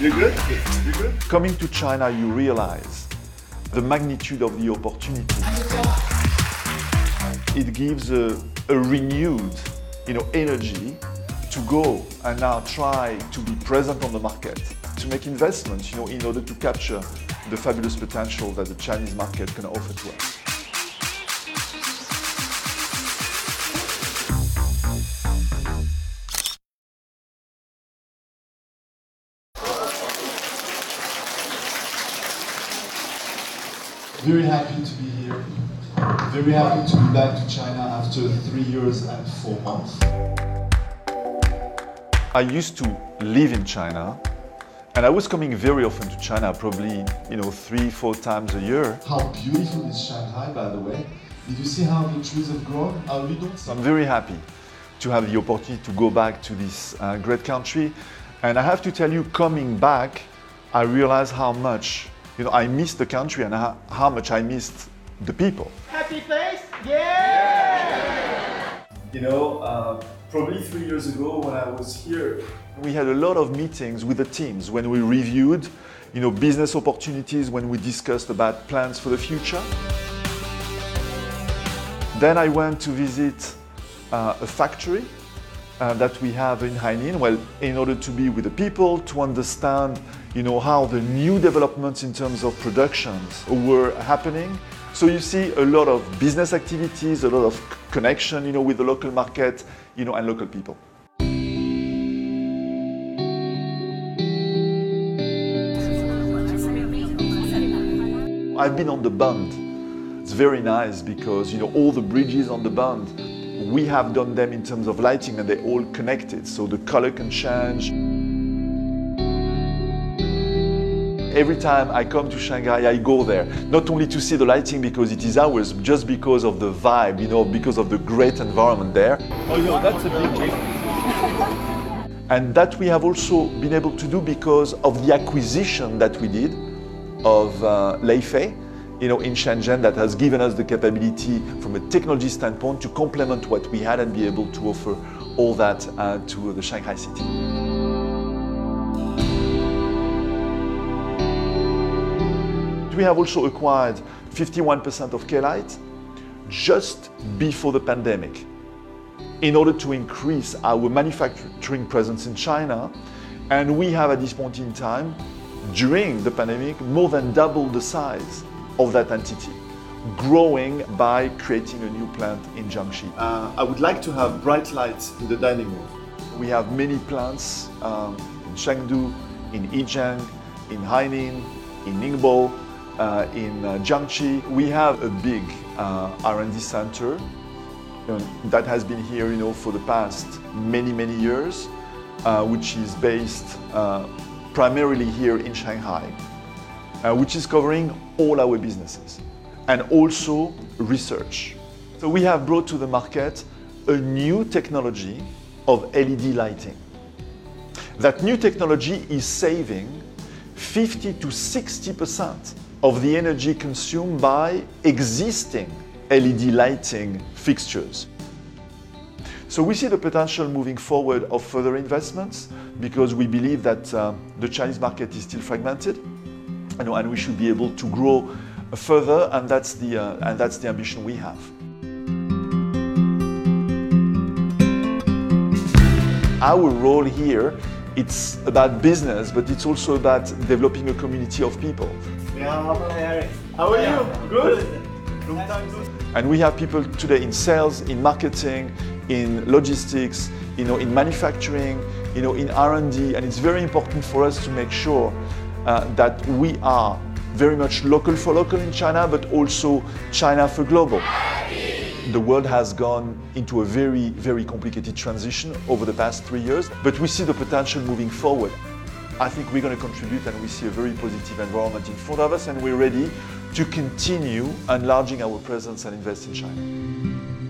You good? You good? Coming to China, you realize the magnitude of the opportunity. It gives a, a renewed, you know, energy to go and now try to be present on the market, to make investments, you know, in order to capture the fabulous potential that the Chinese market can offer to us. Very happy to be here. Very happy to be back to China after three years and four months. I used to live in China, and I was coming very often to China, probably you know three, four times a year. How beautiful is Shanghai, by the way? Did you see how the trees have grown? How you don't I'm very happy to have the opportunity to go back to this uh, great country, and I have to tell you, coming back, I realized how much you know I missed the country and how, how much I missed the people. Happy face? Yeah! You know, uh, probably three years ago when I was here, we had a lot of meetings with the teams when we reviewed, you know, business opportunities, when we discussed about plans for the future. Then I went to visit uh, a factory uh, that we have in Hainan, well, in order to be with the people, to understand, you know, how the new developments in terms of productions were happening. So you see a lot of business activities, a lot of connection, you know, with the local market, you know, and local people. I've been on the Bund. It's very nice because you know all the bridges on the Bund, we have done them in terms of lighting and they're all connected, so the color can change. Every time I come to Shanghai, I go there, not only to see the lighting because it is ours, just because of the vibe, you know, because of the great environment there. Oh, yo, that's a big difference. And that we have also been able to do because of the acquisition that we did of uh, Leifei, you know, in Shenzhen that has given us the capability from a technology standpoint to complement what we had and be able to offer all that uh, to the Shanghai city. We have also acquired 51% of Klite just before the pandemic in order to increase our manufacturing presence in China. And we have at this point in time, during the pandemic, more than double the size of that entity, growing by creating a new plant in Jiangxi. Uh, I would like to have bright lights in the dining room. We have many plants um, in Chengdu, in Yijiang, in Hainan, in Ningbo, uh, in uh, Jiangxi. We have a big uh, R&D center you know, that has been here, you know, for the past many, many years, uh, which is based uh, primarily here in Shanghai, uh, which is covering all our businesses and also research. So we have brought to the market a new technology of LED lighting. That new technology is saving 50 to 60 percent of the energy consumed by existing LED lighting fixtures. So we see the potential moving forward of further investments because we believe that uh, the Chinese market is still fragmented, you know, and we should be able to grow further, and that's the uh, and that's the ambition we have. Our role here, it's about business, but it's also about developing a community of people. How are you? Good? Long time good. And we have people today in sales, in marketing, in logistics, you know, in manufacturing, you know, in R&D, and it's very important for us to make sure uh, that we are very much local for local in China, but also China for global. The world has gone into a very, very complicated transition over the past three years, but we see the potential moving forward. I think we're going to contribute and we see a very positive environment in front of us and we're ready to continue enlarging our presence and invest in China.